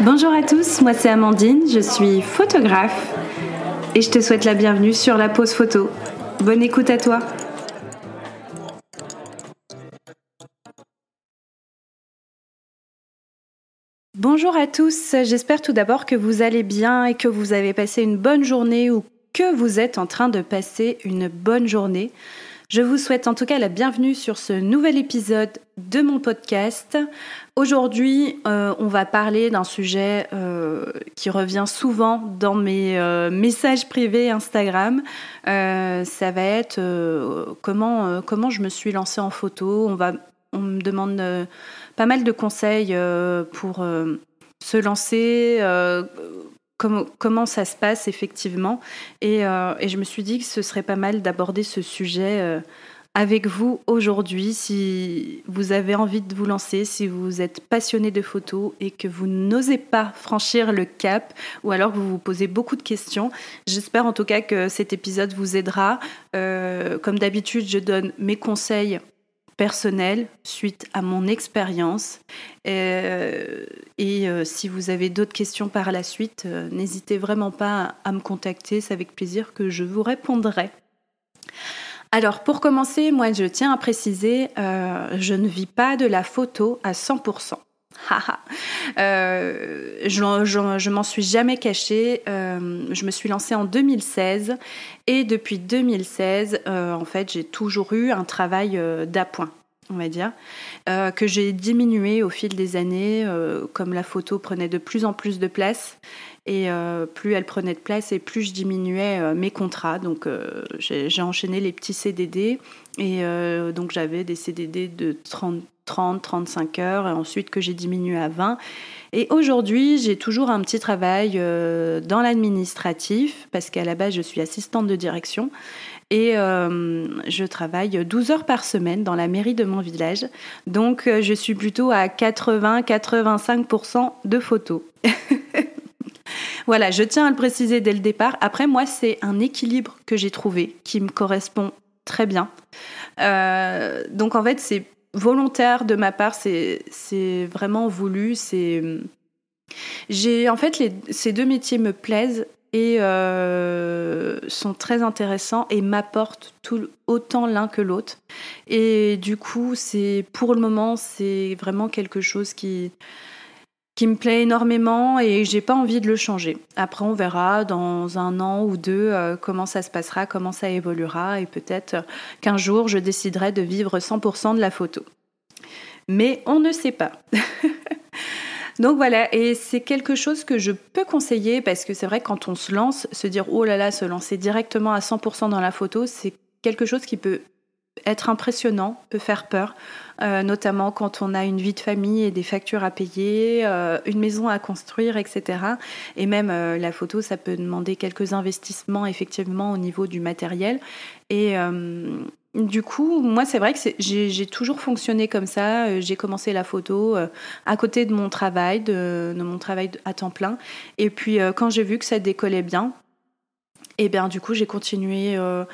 Bonjour à tous, moi c'est Amandine, je suis photographe et je te souhaite la bienvenue sur la pause photo. Bonne écoute à toi. Bonjour à tous, j'espère tout d'abord que vous allez bien et que vous avez passé une bonne journée ou que vous êtes en train de passer une bonne journée. Je vous souhaite en tout cas la bienvenue sur ce nouvel épisode de mon podcast. Aujourd'hui, euh, on va parler d'un sujet euh, qui revient souvent dans mes euh, messages privés Instagram. ça va être comment, je me suis lancée en photo. On me demande pas mal de conseils pour se lancer comment, ça se passe effectivement. Euh, et, je me suis dit que ce serait pas mal d'aborder ce sujet euh, avec vous aujourd'hui. Si vous avez envie de vous lancer, si vous êtes passionné de photos et que vous n'osez pas franchir le cap, ou alors que vous vous posez beaucoup de questions, j'espère en tout cas que cet épisode vous aidera. Euh, comme d'habitude, je donne mes conseils personnel suite à mon expérience. Euh, et euh, si vous avez d'autres questions par la suite, euh, n'hésitez vraiment pas à, me contacter, c'est avec plaisir que je vous répondrai. Alors pour commencer, moi je tiens à préciser, je ne vis pas de la photo à 100%. Je, je, m'en suis jamais cachée. je me suis lancée en 2016 et depuis 2016, en fait, j'ai toujours eu un travail d'appoint on va dire, euh, que j'ai diminué au fil des années, euh, comme la photo prenait de plus en plus de place, et euh, plus elle prenait de place, et plus je diminuais mes contrats. Donc j'ai enchaîné les petits CDD, et donc j'avais des CDD de 30, 30, 35 heures, et ensuite que j'ai diminué à 20. Et aujourd'hui, j'ai toujours un petit travail dans l'administratif, parce qu'à la base, je suis assistante de direction. Et euh, je travaille 12 heures par semaine dans la mairie de mon village. Donc euh, je suis plutôt à 80-85% de photos. voilà, je tiens à le préciser dès le départ. Après, moi, c'est un équilibre que j'ai trouvé qui me correspond très bien. Euh, donc en fait, c'est volontaire de ma part, c'est vraiment voulu. C'est j'ai en fait ces deux métiers me plaisent et euh, sont très intéressants et m'apportent tout, autant l'un que l'autre. Et du coup, c'est pour le moment, c'est vraiment quelque chose qui qui me plaît énormément et j'ai pas envie de le changer. Après, on verra dans un an ou deux euh, comment ça se passera, comment ça évoluera et peut-être qu'un jour je déciderai de vivre 100% de la photo. Mais on ne sait pas. Donc voilà, et c'est quelque chose que je peux conseiller parce que c'est vrai quand on se lance, se dire oh là là, se lancer directement à 100% dans la photo, c'est quelque chose qui peut être impressionnant, peut faire peur, euh, notamment quand on a une vie de famille et des factures à payer, euh, une maison à construire, etc. Et même euh, la photo, ça peut demander quelques investissements effectivement au niveau du matériel. Et, du coup, moi, c'est vrai que j'ai toujours fonctionné comme ça. J'ai commencé la photo à côté de mon travail, de, mon travail à temps plein. Et puis, quand j'ai vu que ça décollait bien, et bien du coup j'ai continué, euh,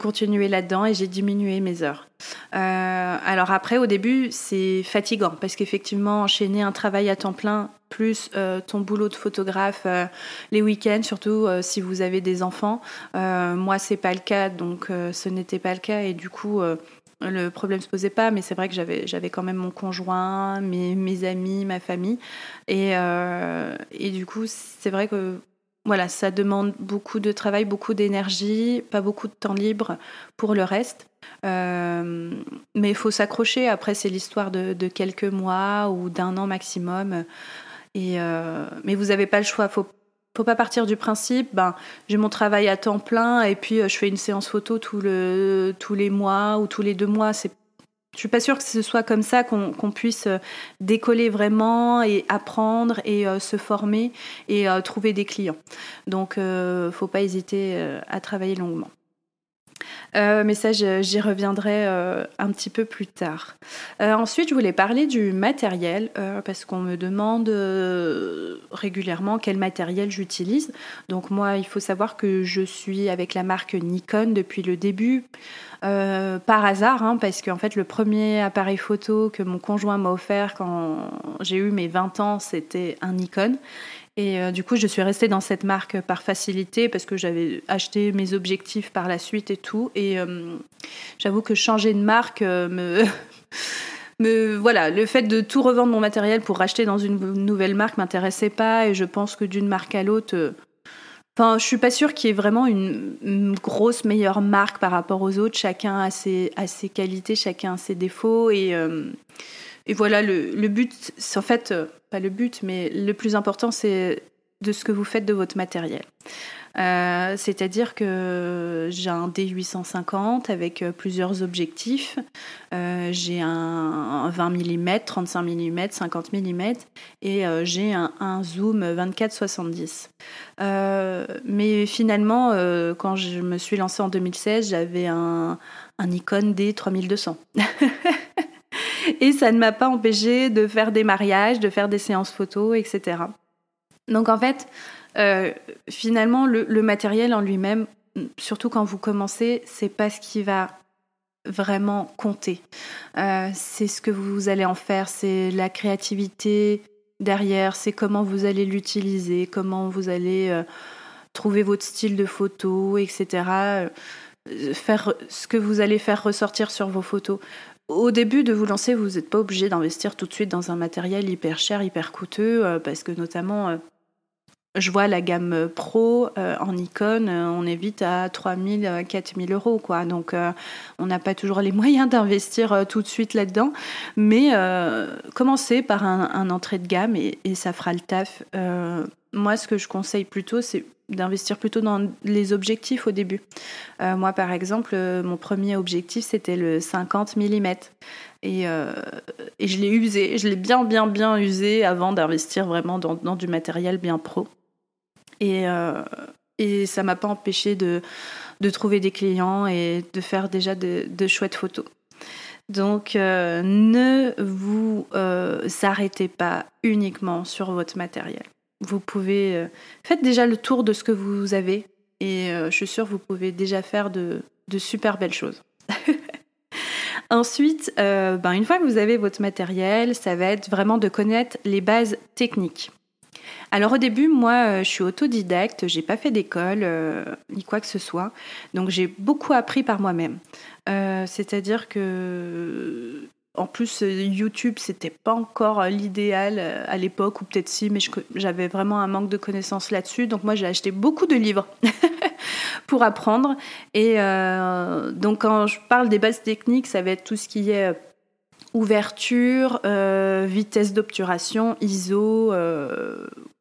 continué là-dedans et j'ai diminué mes heures. Euh, alors après au début c'est fatigant parce qu'effectivement enchaîner un travail à temps plein plus euh, ton boulot de photographe les week-ends surtout si vous avez des enfants. moi c'est pas le cas donc ce n'était pas le cas et du coup le problème se posait pas, mais c'est vrai que j'avais, j'avais quand même mon conjoint, mes, mes amis, ma famille. Et, et du coup, c'est vrai que voilà, ça demande beaucoup de travail, beaucoup d'énergie, pas beaucoup de temps libre pour le reste. Euh, mais il faut s'accrocher. Après, c'est l'histoire de, quelques mois ou d'un an maximum. Et, euh, mais vous n'avez pas le choix. Faut, faut pas partir du principe, ben, j'ai mon travail à temps plein et puis euh, je fais une séance photo tous les mois ou tous les deux mois. Je suis pas sûre que ce soit comme ça qu'on puisse euh, décoller vraiment et apprendre et euh, se former et euh, trouver des clients. Donc, ne faut pas hésiter à travailler longuement. Euh, mais ça, j'y reviendrai euh, un petit peu plus tard. Euh, ensuite, je voulais parler du matériel, parce qu'on me demande régulièrement quel matériel j'utilise. Donc moi, il faut savoir que je suis avec la marque Nikon depuis le début, par hasard, hein, parce qu'en fait, le premier appareil photo que mon conjoint m'a offert quand j'ai eu mes 20 ans, c'était un Nikon. Et euh, du coup, je suis restée dans cette marque par facilité parce que j'avais acheté mes objectifs par la suite et tout. Et euh, j'avoue que changer de marque euh, me. me, voilà, le fait de tout revendre mon matériel pour racheter dans une nouvelle marque m'intéressait pas et je pense que d'une marque à l'autre, enfin, je suis pas sûre qu'il y ait vraiment une, grosse meilleure marque par rapport aux autres. Chacun a ses, a ses qualités, chacun a ses défauts et, et voilà, le, but, c'est en fait le but, mais le plus important, c'est de ce que vous faites de votre matériel. Euh, c'est-à-dire que j'ai un D850 avec euh, plusieurs objectifs. Euh, j'ai un, 20 mm, 35 mm, 50 mm et j'ai un, zoom 24-70. mais finalement, quand je me suis lancée en 2016, j'avais un, un Nikon D3200. et ça ne m'a pas empêché de faire des mariages, de faire des séances photos, etc. Donc en fait, euh, finalement, le, matériel en lui-même, surtout quand vous commencez, c'est pas ce qui va vraiment compter. Euh, c'est ce que vous allez en faire, c'est la créativité derrière, c'est comment vous allez l'utiliser, comment vous allez euh, trouver votre style de photo, etc. Faire ce que vous allez faire ressortir sur vos photos au début de vous lancer, vous n'êtes pas obligé d'investir tout de suite dans un matériel hyper cher, hyper coûteux, euh, parce que notamment, euh, je vois la gamme Pro euh, en Nikon, on est vite à 3000, 4000 euros, quoi. Donc, on n'a pas toujours les moyens d'investir tout de suite là-dedans. Mais commencez par un, entrée de gamme et, ça fera le taf. Moi, ce que je conseille plutôt, c'est d'investir plutôt dans les objectifs au début. Euh, moi, par exemple, euh, mon premier objectif, c'était le 50 mm. Et, euh, et je l'ai usé, je l'ai bien, bien, bien usé avant d'investir vraiment dans, du matériel bien pro. Et, et ça m'a pas empêché de, trouver des clients et de faire déjà de chouettes photos. Donc, ne vous arrêtez pas uniquement sur votre matériel. Vous pouvez. Euh, faites déjà le tour de ce que vous avez et euh, je suis sûre que vous pouvez déjà faire de, super belles choses. Ensuite, euh, ben, une fois que vous avez votre matériel, ça va être vraiment de connaître les bases techniques. Alors au début, moi, je suis autodidacte, j'ai pas fait d'école ni quoi que ce soit, donc j'ai beaucoup appris par moi-même. C'est-à-dire que en plus, euh, YouTube, c'était pas encore euh, l'idéal euh, à l'époque, ou peut-être si, mais j'avais vraiment un manque de connaissances là-dessus. Donc moi, j'ai acheté beaucoup de livres pour apprendre. Et donc quand je parle des bases techniques, ça va être tout ce qui est ouverture, vitesse d'obturation, ISO,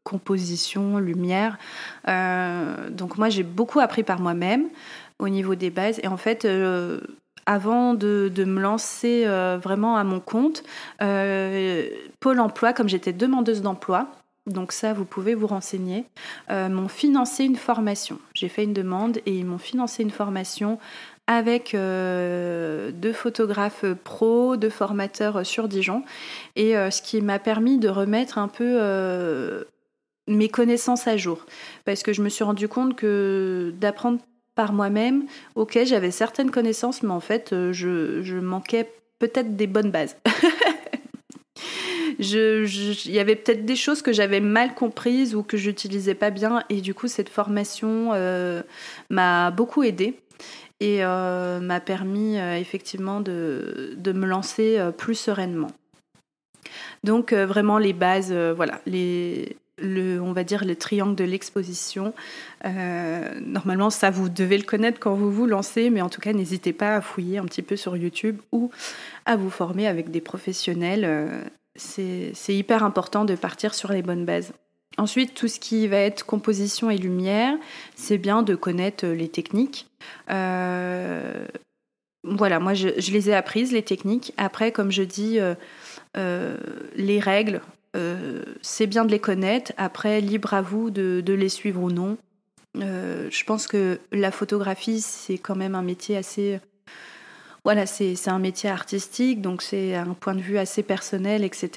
composition, lumière. donc moi, j'ai beaucoup appris par moi-même au niveau des bases. Et en fait, avant de, me lancer euh, vraiment à mon compte, euh, Pôle Emploi, comme j'étais demandeuse d'emploi, donc ça, vous pouvez vous renseigner, euh, m'ont financé une formation. J'ai fait une demande et ils m'ont financé une formation avec deux photographes pros, deux formateurs sur Dijon, et ce qui m'a permis de remettre un peu mes connaissances à jour. Parce que je me suis rendu compte que d'apprendre par moi-même, ok, j'avais certaines connaissances, mais en fait, euh, je, manquais peut-être des bonnes bases. Il y avait peut-être des choses que j'avais mal comprises ou que j'utilisais pas bien, et du coup, cette formation euh, m'a beaucoup aidée et euh, m'a permis effectivement de, de, me lancer plus sereinement. Donc vraiment les bases, voilà, les, le, on va dire le triangle de l'exposition. Euh, normalement, ça, vous devez le connaître quand vous vous lancez, mais en tout cas, n'hésitez pas à fouiller un petit peu sur YouTube ou à vous former avec des professionnels. Euh, c'est hyper important de partir sur les bonnes bases. Ensuite, tout ce qui va être composition et lumière, c'est bien de connaître les techniques. Euh, voilà, moi, je, les ai apprises, les techniques. Après, comme je dis, les règles, euh, c'est bien de les connaître. Après, libre à vous de, les suivre ou non. je pense que la photographie, c'est quand même un métier assez voilà, c'est un métier artistique, donc c'est un point de vue assez personnel, etc.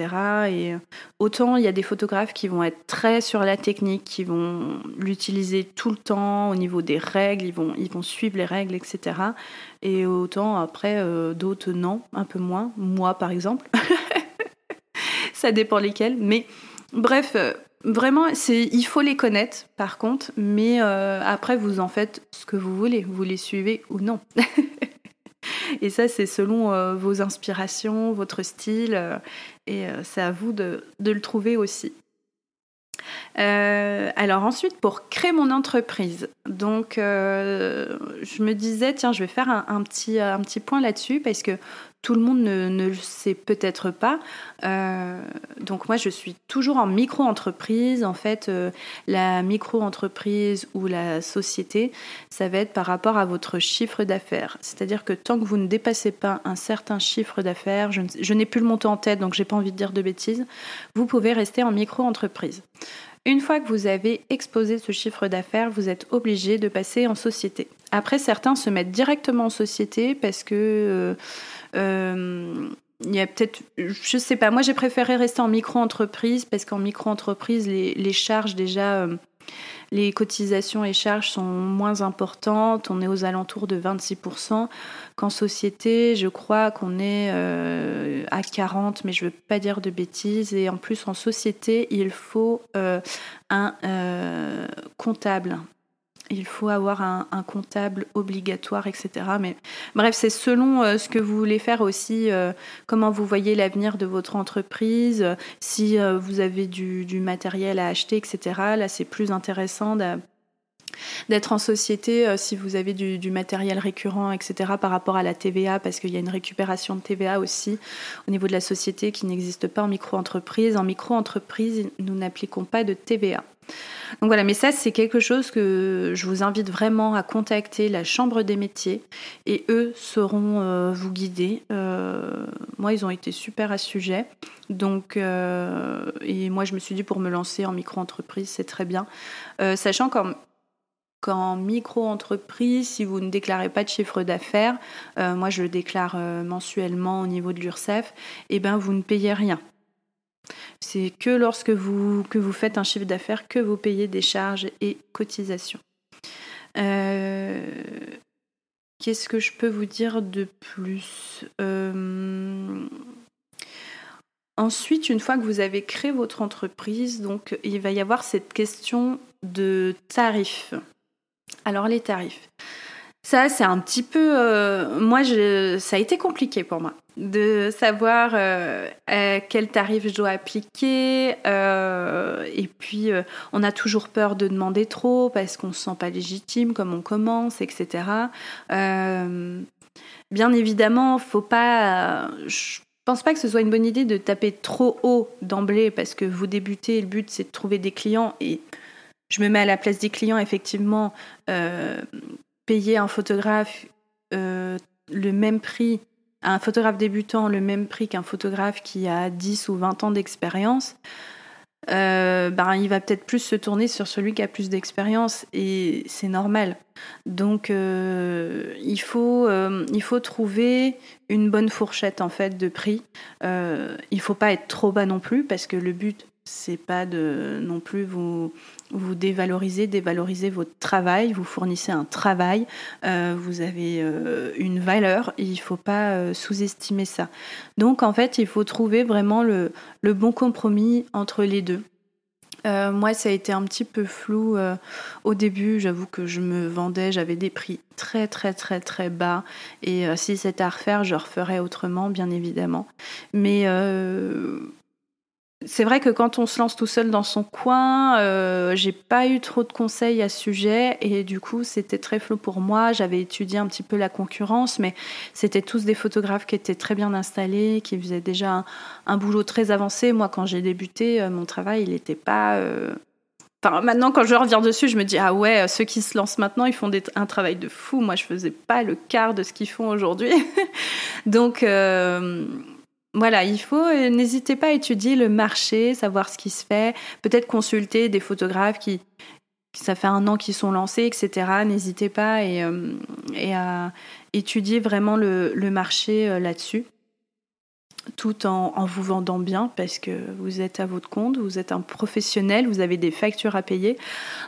Et euh, autant il y a des photographes qui vont être très sur la technique, qui vont l'utiliser tout le temps au niveau des règles, ils vont, ils vont suivre les règles, etc. Et autant après, euh, d'autres non, un peu moins. Moi, par exemple. Ça dépend lesquels. Mais bref, euh, vraiment, il faut les connaître, par contre. Mais après, vous en faites ce que vous voulez. Vous les suivez ou non. Et ça, c'est selon euh, vos inspirations, votre style, euh, et euh, c'est à vous de, le trouver aussi. Alors ensuite, pour créer mon entreprise, donc je me disais, tiens, je vais faire un, petit, un petit point là-dessus parce que tout le monde ne, le sait peut-être pas. Euh, donc moi, je suis toujours en micro-entreprise. En fait, euh, la micro-entreprise ou la société, ça va être par rapport à votre chiffre d'affaires. C'est-à-dire que tant que vous ne dépassez pas un certain chiffre d'affaires, je, n'ai plus le montant en tête, donc j'ai pas envie de dire de bêtises, vous pouvez rester en micro-entreprise. Une fois que vous avez exposé ce chiffre d'affaires, vous êtes obligé de passer en société. Après, certains se mettent directement en société parce que... Euh, euh, il y a peut-être, je sais pas, moi j'ai préféré rester en micro-entreprise parce qu'en micro-entreprise, les, charges déjà, euh, les cotisations et charges sont moins importantes. On est aux alentours de 26%. Qu'en société, je crois qu'on est euh, à 40, mais je veux pas dire de bêtises. Et en plus, en société, il faut un comptable il faut avoir un, comptable obligatoire, etc. Mais bref, c'est selon euh, ce que vous voulez faire aussi, euh, comment vous voyez l'avenir de votre entreprise, si euh, vous avez du, matériel à acheter, etc. Là, c'est plus intéressant d'être en société si vous avez du, matériel récurrent, etc., par rapport à la TVA, parce qu'il y a une récupération de TVA aussi au niveau de la société qui n'existe pas en micro-entreprise. En micro-entreprise, nous n'appliquons pas de TVA. Donc voilà, mais ça c'est quelque chose que je vous invite vraiment à contacter la Chambre des métiers et eux sauront euh, vous guider. Euh, moi ils ont été super à ce sujet. Donc euh, et moi je me suis dit pour me lancer en micro-entreprise c'est très bien. sachant qu'en micro-entreprise, si vous ne déclarez pas de chiffre d'affaires, moi je le déclare mensuellement au niveau de l'URSSAF, et eh ben vous ne payez rien. C'est que lorsque vous, que vous faites un chiffre d'affaires que vous payez des charges et cotisations. Euh, qu'est-ce que je peux vous dire de plus euh, Ensuite, une fois que vous avez créé votre entreprise, donc il va y avoir cette question de tarifs. Alors les tarifs. Ça, c'est un petit peu. Euh, moi, ça a été compliqué pour moi de savoir euh, quel tarif je dois appliquer. Euh, et puis, on a toujours peur de demander trop parce qu'on ne se sent pas légitime comme on commence, etc. bien évidemment, faut pas. je pense pas que ce soit une bonne idée de taper trop haut d'emblée parce que vous débutez. Le but, c'est de trouver des clients et je me mets à la place des clients, effectivement, payer un photographe euh, le même prix, un photographe débutant le même prix qu'un photographe qui a 10 ou 20 ans d'expérience, euh, ben, il va peut-être plus se tourner sur celui qui a plus d'expérience et c'est normal. Donc euh, il, faut, il faut trouver une bonne fourchette en fait de prix. il faut pas être trop bas non plus parce que le but c'est pas de non plus vous vous dévalorisez, dévalorisez votre travail, vous fournissez un travail, euh, vous avez euh, une valeur, il ne faut pas euh, sous-estimer ça. Donc en fait, il faut trouver vraiment le, bon compromis entre les deux. moi, ça a été un petit peu flou au début. J'avoue que je me vendais, j'avais des prix très très très très bas. Et si c'était à refaire, je referais autrement, bien évidemment. Mais c'est vrai que quand on se lance tout seul dans son coin, euh, j'ai pas eu trop de conseils à ce sujet et du coup c'était très flou pour moi. J'avais étudié un petit peu la concurrence, mais c'était tous des photographes qui étaient très bien installés, qui faisaient déjà un, boulot très avancé. Moi, quand j'ai débuté, euh, mon travail il n'était pas. Euh, enfin, maintenant, quand je reviens dessus, je me dis ah ouais, ceux qui se lancent maintenant, ils font un travail de fou. Moi, je faisais pas le quart de ce qu'ils font aujourd'hui. Donc voilà, il faut, euh, n'hésitez pas à étudier le marché, savoir ce qui se fait, peut-être consulter des photographes qui, ça fait un an qu'ils sont lancés, etc. N'hésitez pas et, à étudier vraiment le, marché là-dessus tout en, en, vous vendant bien parce que vous êtes à votre compte, vous êtes un professionnel, vous avez des factures à payer.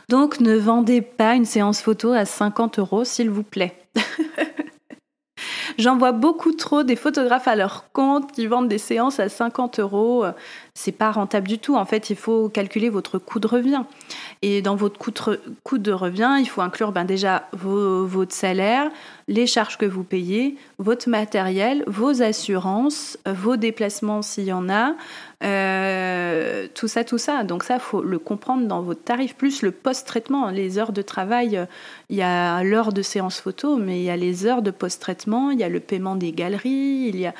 Donc ne vendez pas une séance photo à 50 euros, s'il vous plaît. J'en vois beaucoup trop des photographes à leur compte qui vendent des séances à 50 euros. C'est pas rentable du tout. En fait, il faut calculer votre coût de revient. Et dans votre coût de, revient, il faut inclure ben, déjà votre salaire, les charges que vous payez, votre matériel, vos assurances, vos déplacements s'il y en a, euh, tout ça, tout ça. Donc ça, faut le comprendre dans votre tarif, plus le post-traitement, les heures de travail. Il y a l'heure de séance photo, mais il y a les heures de post-traitement, il y a le paiement des galeries, il y a...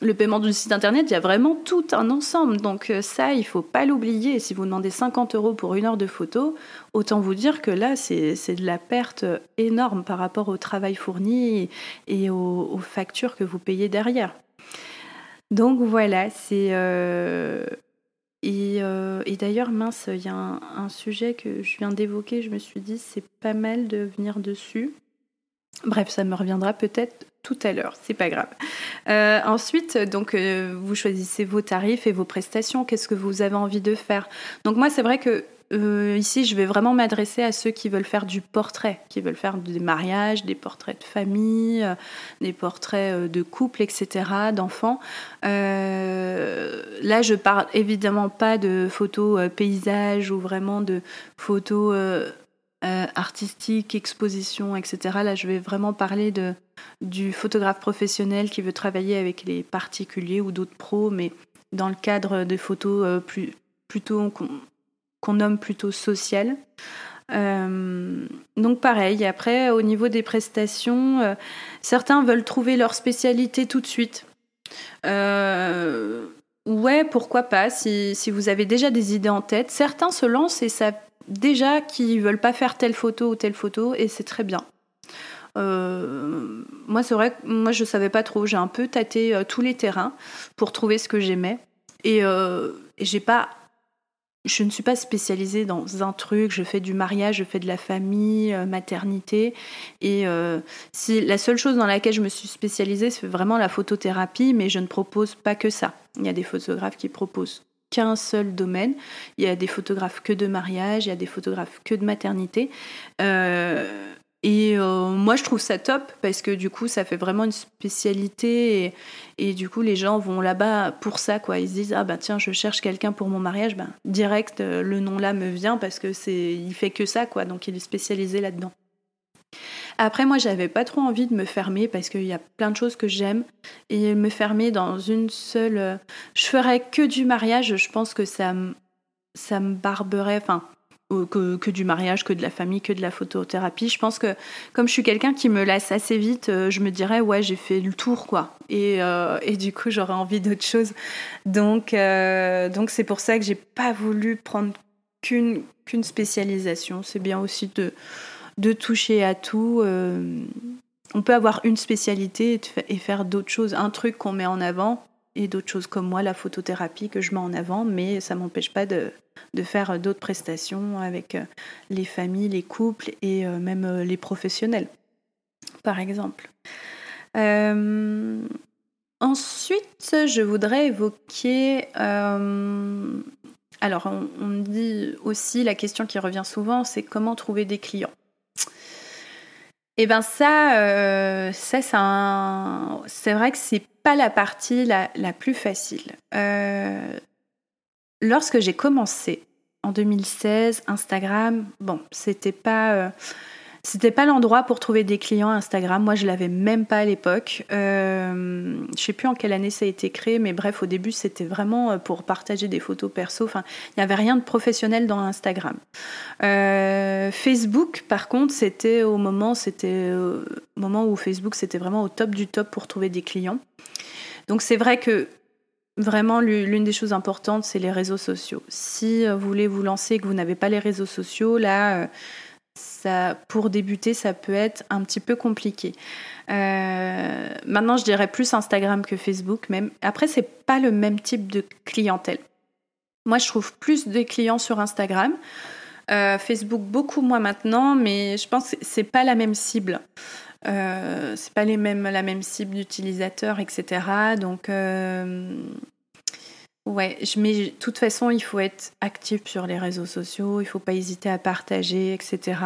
le paiement du site internet, il y a vraiment tout un ensemble. Donc euh, ça, il faut pas l'oublier. Si vous demandez 50 euros pour une heure de photo, autant vous dire que là, c'est de la perte énorme par rapport au travail fourni et aux, factures que vous payez derrière. Donc voilà, c'est... Euh, euh, et, d'ailleurs, mince, il y a un, sujet que je viens d'évoquer, je me suis dit, c'est pas mal de venir dessus. Bref, ça me reviendra peut-être tout à l'heure, c'est pas grave. Euh, ensuite, donc, vous choisissez vos tarifs et vos prestations, qu'est-ce que vous avez envie de faire. Donc moi, c'est vrai que euh, ici, je vais vraiment m'adresser à ceux qui veulent faire du portrait, qui veulent faire des mariages, des portraits de famille, euh, des portraits euh, de couple, etc., d'enfants. là, je parle évidemment pas de photos paysages ou vraiment de photos artistiques, expositions, etc. Là, je vais vraiment parler de, du photographe professionnel qui veut travailler avec les particuliers ou d'autres pros, mais dans le cadre de photos plus, plutôt qu'on nomme plutôt social. Euh, donc pareil, après au niveau des prestations, euh, certains veulent trouver leur spécialité tout de suite. Euh, ouais, pourquoi pas, si, si, vous avez déjà des idées en tête. Certains se lancent et savent déjà qu'ils veulent pas faire telle photo ou telle photo et c'est très bien. moi, c'est vrai que moi, je savais pas trop. J'ai un peu tâté tous les terrains pour trouver ce que j'aimais. Et, et j'ai pas je ne suis pas spécialisée dans un truc, je fais du mariage, je fais de la famille, euh, maternité. Et euh, si, la seule chose dans laquelle je me suis spécialisée, c'est vraiment la photothérapie, mais je ne propose pas que ça. Il y a des photographes qui proposent qu'un seul domaine. Il y a des photographes que de mariage, il y a des photographes que de maternité. Euh, et euh, moi, je trouve ça top parce que du coup, ça fait vraiment une spécialité et, du coup, les gens vont là-bas pour ça, quoi. Ils se disent ah bah tiens, je cherche quelqu'un pour mon mariage, ben direct euh, le nom là me vient parce que c'est il fait que ça, quoi. Donc il est spécialisé là-dedans. Après, moi, j'avais pas trop envie de me fermer parce qu'il y a plein de choses que j'aime et me fermer dans une seule. Euh, je ferais que du mariage. Je pense que ça ça me barberait. Enfin, que, du mariage, que de la famille, que de la photothérapie. Je pense que comme je suis quelqu'un qui me lasse assez vite, euh, je me dirais ouais j'ai fait le tour quoi. Et, euh, et du coup j'aurais envie d'autre chose. Donc euh, donc c'est pour ça que j'ai pas voulu prendre qu'une qu'une spécialisation. C'est bien aussi de de toucher à tout. on peut avoir une spécialité et faire d'autres choses, un truc qu'on met en avant et d'autres choses comme moi, la photothérapie que je mets en avant, mais ça m'empêche pas de, faire d'autres prestations avec euh, les familles, les couples et euh, même euh, les professionnels, par exemple. ensuite, je voudrais évoquer... alors, on, dit aussi, la question qui revient souvent, c'est comment trouver des clients. Eh bien ça, ça c'est vrai que c'est pas la partie la, plus facile. Lorsque j'ai commencé en 2016, Instagram, bon, c'était pas. Euh, c'était pas l'endroit pour trouver des clients Instagram. Moi, je l'avais même pas à l'époque. Euh, je sais plus en quelle année ça a été créé, mais bref, au début, c'était vraiment euh, pour partager des photos perso. Enfin, il n'y avait rien de professionnel dans Instagram. Euh, Facebook, par contre, c'était au moment, c'était au moment où Facebook, c'était vraiment au top du top pour trouver des clients. Donc c'est vrai que Vraiment, l'une des choses importantes, c'est les réseaux sociaux. Si euh, vous voulez vous lancer et que vous n'avez pas les réseaux sociaux, là, euh, pour débuter, ça peut être un petit peu compliqué. Euh, maintenant, je dirais plus Instagram que Facebook, même. Après, c'est pas le même type de clientèle. Moi, je trouve plus de clients sur Instagram. Facebook beaucoup moins maintenant, mais je pense que c'est pas la même cible. Euh, c'est pas les mêmes, la même cible d'utilisateurs, etc. Donc, euh, ouais, mets, de toute façon, il faut être actif sur les réseaux sociaux, il faut pas hésiter à partager, etc.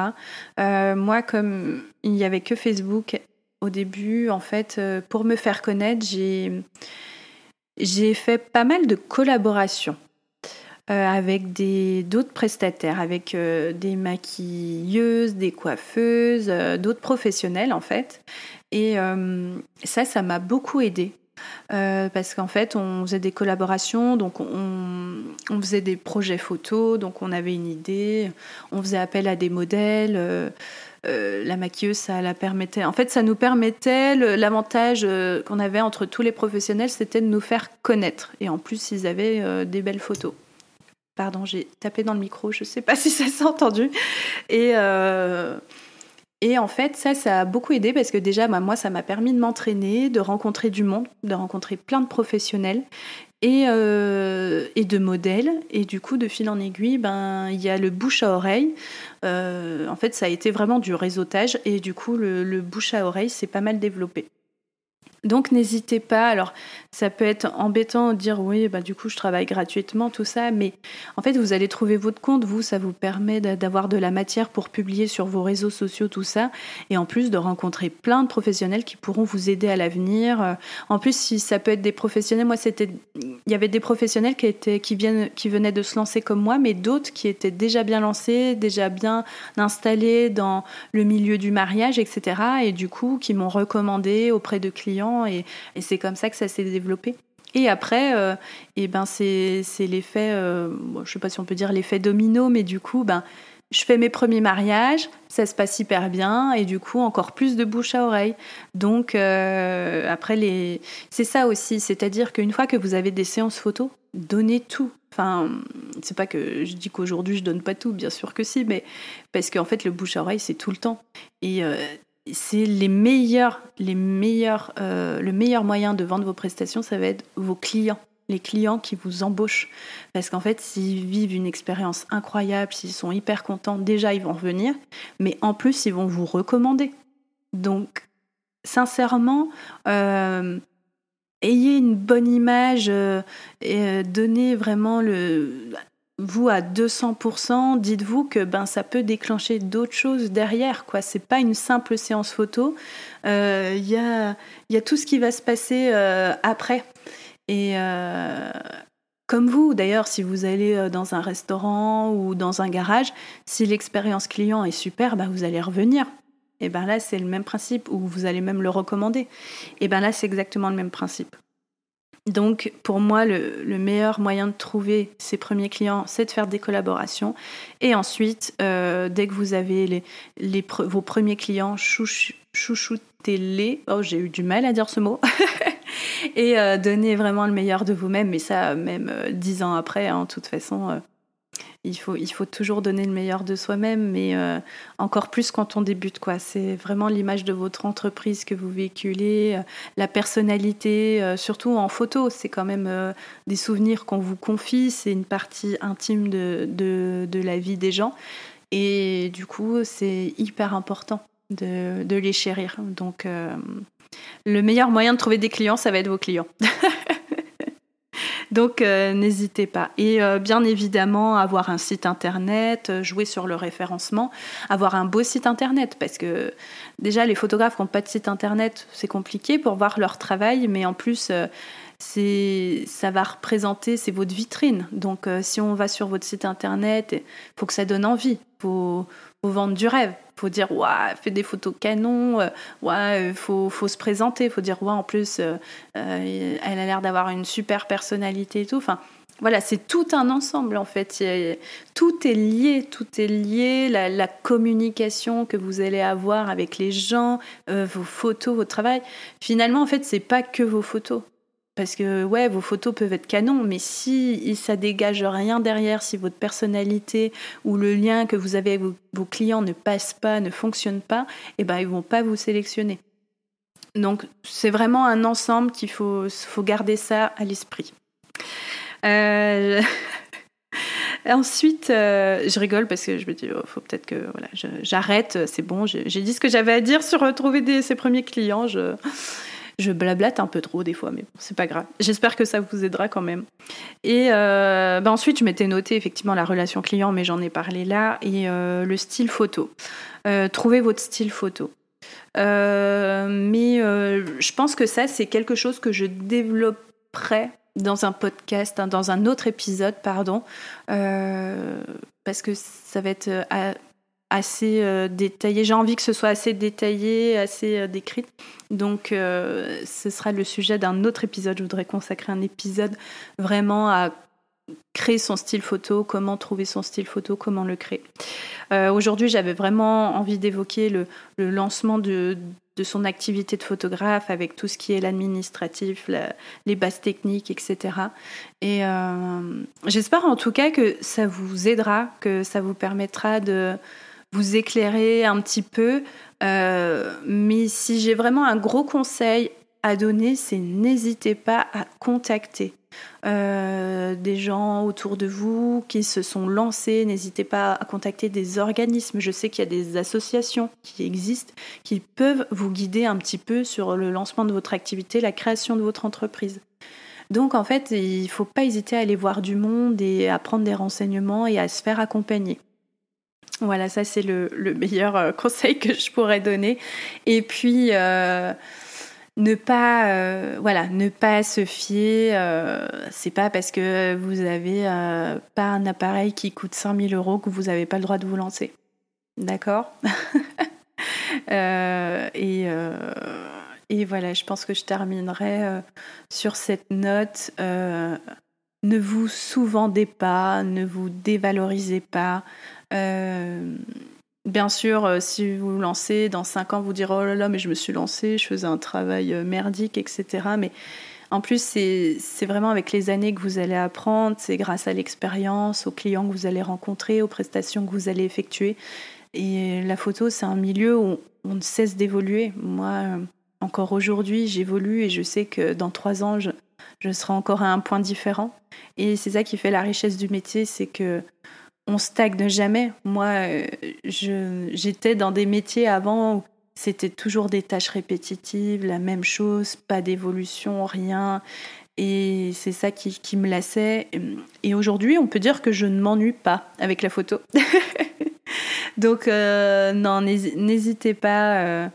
Euh, moi, comme il n'y avait que Facebook au début, en fait, pour me faire connaître, j'ai, fait pas mal de collaborations. Euh, avec d'autres prestataires, avec euh, des maquilleuses, des coiffeuses, euh, d'autres professionnels en fait. Et ça, ça m'a beaucoup aidé. parce qu'en fait, on faisait des collaborations, donc on, faisait des projets photos, donc on avait une idée, on faisait appel à des modèles. la maquilleuse, ça la permettait. En fait, ça nous permettait l'avantage qu'on avait entre tous les professionnels, c'était de nous faire connaître. Et en plus, ils avaient des belles photos. Pardon, j'ai tapé dans le micro, je ne sais pas si ça s'est entendu. Et, euh, et en fait, ça, ça a beaucoup aidé parce que déjà, bah, moi, ça m'a permis de m'entraîner, de rencontrer du monde, de rencontrer plein de professionnels et, euh, et de modèles. Et du coup, de fil en aiguille, ben, il y a le bouche à oreille. Euh, en fait, ça a été vraiment du réseautage et du coup, le bouche à oreille s'est pas mal développé. Donc n'hésitez pas. Alors ça peut être embêtant de dire oui, bah du coup je travaille gratuitement, tout ça, mais en fait vous allez trouver votre compte, vous, ça vous permet d'avoir de la matière pour publier sur vos réseaux sociaux, tout ça, et en plus de rencontrer plein de professionnels qui pourront vous aider à l'avenir. En plus, si ça peut être des professionnels, moi c'était, il y avait des professionnels qui qui viennent, qui venaient de se lancer comme moi, mais d'autres qui étaient déjà bien lancés, déjà bien installés dans le milieu du mariage, etc. Et du coup qui m'ont recommandé auprès de clients et, c'est comme ça que ça s'est développé. Et après, euh, eh ben c'est l'effet, euh, je sais pas si on peut dire l'effet domino, mais du coup, ben, je fais mes premiers mariages, ça se passe hyper bien, et du coup, encore plus de bouche à oreille. Donc, euh, après, les... c'est ça aussi, c'est-à-dire qu'une fois que vous avez des séances photos, donnez tout. Enfin, c'est pas que je dis qu'aujourd'hui je donne pas tout, bien sûr que si, mais parce qu'en fait, le bouche à oreille, c'est tout le temps. Et c'est les meilleurs, les meilleurs, euh, le meilleur moyen de vendre vos prestations, ça va être vos clients, les clients qui vous embauchent. Parce qu'en fait, s'ils vivent une expérience incroyable, s'ils sont hyper contents, déjà ils vont revenir, mais en plus ils vont vous recommander. Donc, sincèrement, euh, ayez une bonne image euh, et donnez vraiment le vous à 200%, dites-vous que ben ça peut déclencher d'autres choses derrière quoi. C'est pas une simple séance photo. Il euh, y, a, y, a, tout ce qui va se passer euh, après. Et euh, comme vous, d'ailleurs, si vous allez dans un restaurant ou dans un garage, si l'expérience client est super, ben vous allez revenir. Et ben là, c'est le même principe, ou vous allez même le recommander. Et ben là, c'est exactement le même principe. Donc pour moi, le, meilleur moyen de trouver ses premiers clients, c'est de faire des collaborations. Et ensuite, euh, dès que vous avez vos premiers clients, chouchoutez-les. Oh, j'ai eu du mal à dire ce mot. et euh, donnez vraiment le meilleur de vous-même. Mais ça, même euh, dix ans après, en hein, toute façon, il faut, il faut toujours donner le meilleur de soi-même, mais euh, encore plus quand on débute. quoi. C'est vraiment l'image de votre entreprise que vous véhiculez, euh, la personnalité, euh, surtout en photo. C'est quand même des souvenirs qu'on vous confie, c'est une partie intime de, de, de, la vie des gens. Et du coup, c'est hyper important de, de les chérir. Donc, le meilleur moyen de trouver des clients, ça va être vos clients. Donc euh, n'hésitez pas. Et euh, bien évidemment, avoir un site internet, euh, jouer sur le référencement, avoir un beau site internet, parce que déjà les photographes qui n'ont pas de site internet, c'est compliqué pour voir leur travail, mais en plus c'est ça va représenter, c'est votre vitrine. Donc si on va sur votre site internet, faut que ça donne envie, faut, faut vendre du rêve faut dire ouais fait des photos canon euh, ouais euh, faut, faut se présenter faut dire ouais en plus euh, elle a l'air d'avoir une super personnalité et tout enfin voilà, c'est tout un ensemble en fait. Tout est lié, tout est lié. La, communication que vous allez avoir avec les gens, vos photos, votre travail. Finalement, en fait, c'est pas que vos photos. Parce que ouais, vos photos peuvent être canon, mais si ça dégage rien derrière, si votre personnalité ou le lien que vous avez avec vos, clients ne passe pas, ne fonctionne pas, eh ben ils vont pas vous sélectionner. Donc c'est vraiment un ensemble qu'il faut, faut garder ça à l'esprit. Euh, Ensuite, euh, je rigole parce que je me dis, il oh, faut peut-être que voilà, j'arrête, c'est bon, j'ai dit ce que j'avais à dire sur retrouver ses premiers clients. Je blablate un peu trop des fois, mais bon, c'est pas grave. J'espère que ça vous aidera quand même. Et euh, bah ensuite, je m'étais noté effectivement la relation client, mais j'en ai parlé là, et euh, le style photo. Euh, trouvez votre style photo. mais je pense que ça, c'est quelque chose que je développerai dans un podcast, hein, dans un autre épisode, pardon, parce que ça va être assez euh, détaillé. J'ai envie que ce soit assez détaillé, assez euh, décrit. Donc, euh, ce sera le sujet d'un autre épisode. Je voudrais consacrer un épisode vraiment à créer son style photo, comment trouver son style photo, comment le créer. Aujourd'hui, j'avais vraiment envie d'évoquer le, lancement de, de, son activité de photographe avec tout ce qui est l'administratif, les bases techniques, etc. Et j'espère en tout cas que ça vous aidera, que ça vous permettra de vous éclairer un petit peu. Euh, mais si j'ai vraiment un gros conseil à donner, c'est n'hésitez pas à contacter euh, des gens autour de vous qui se sont lancés. N'hésitez pas à contacter des organismes. Je sais qu'il y a des associations qui existent qui peuvent vous guider un petit peu sur le lancement de votre activité, la création de votre entreprise. Donc en fait, il ne faut pas hésiter à aller voir du monde et à prendre des renseignements et à se faire accompagner. Voilà, ça c'est le, meilleur euh, conseil que je pourrais donner. Et puis, euh, ne pas, euh, ne pas se fier. c'est pas parce que vous avez pas un appareil qui coûte 5000 euros que vous n'avez pas le droit de vous lancer. D'accord? Et, et, voilà, je pense que je terminerai sur cette note. ne vous sous-vendez pas, ne vous dévalorisez pas. Euh, bien sûr, euh, si vous vous lancez, dans 5 ans, vous direz Oh là là, mais je me suis lancé, je faisais un travail euh, merdique, etc. Mais en plus, c'est vraiment avec les années que vous allez apprendre, c'est grâce à l'expérience, aux clients que vous allez rencontrer, aux prestations que vous allez effectuer. Et la photo, c'est un milieu où on ne cesse d'évoluer. Moi, encore aujourd'hui, j'évolue et je sais que dans trois ans, je, je serai encore à un point différent. Et c'est ça qui fait la richesse du métier, c'est que on stagne jamais. Moi, euh, j'étais dans des métiers avant où c'était toujours des tâches répétitives, la même chose, pas d'évolution, rien. Et c'est ça qui, me lassait. Et aujourd'hui, on peut dire que je ne m'ennuie pas avec la photo. Donc, euh, non, n'hésitez pas. Euh,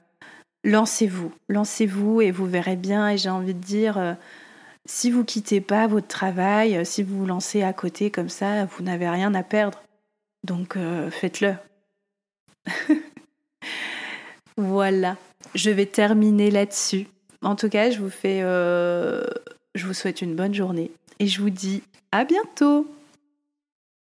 lancez-vous. Lancez-vous et vous verrez bien. Et j'ai envie de dire si vous quittez pas votre travail, si vous vous lancez à côté comme ça, vous n'avez rien à perdre. Donc euh, faites-le. voilà, je vais terminer là-dessus. En tout cas, je vous fais, euh, je vous souhaite une bonne journée et je vous dis à bientôt.